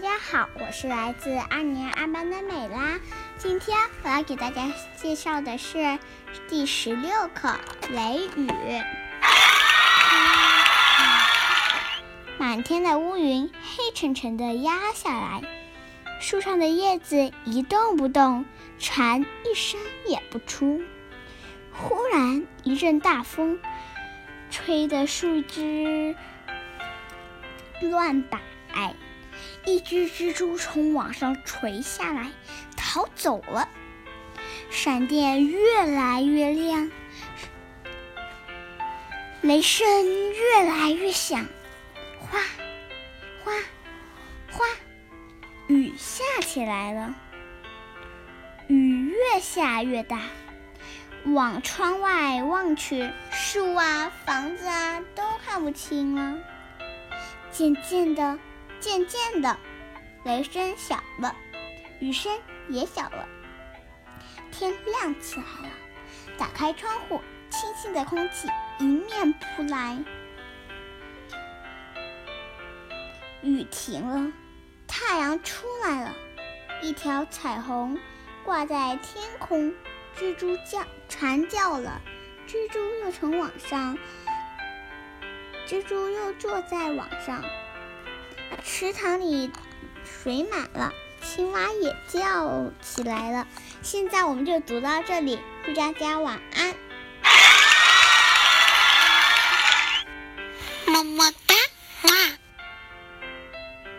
大家好，我是来自二年二班的美拉。今天我要给大家介绍的是第十六课《雷雨》。满天的乌云黑沉沉的压下来，树上的叶子一动不动，蝉一声也不出。忽然一阵大风，吹得树枝乱摆。一只蜘蛛从网上垂下来，逃走了。闪电越来越亮，雷声越来越响，哗，哗，哗，雨下起来了。雨越下越大，往窗外望去，树啊、房子啊都看不清了。渐渐的。渐渐的，雷声小了，雨声也小了，天亮起来了。打开窗户，清新的空气迎面扑来。雨停了，太阳出来了，一条彩虹挂在天空。蜘蛛叫，蝉叫了，蜘蛛又从网上，蜘蛛又坐在网上。池塘里水满了，青蛙也叫起来了。现在我们就读到这里，祝大家晚安，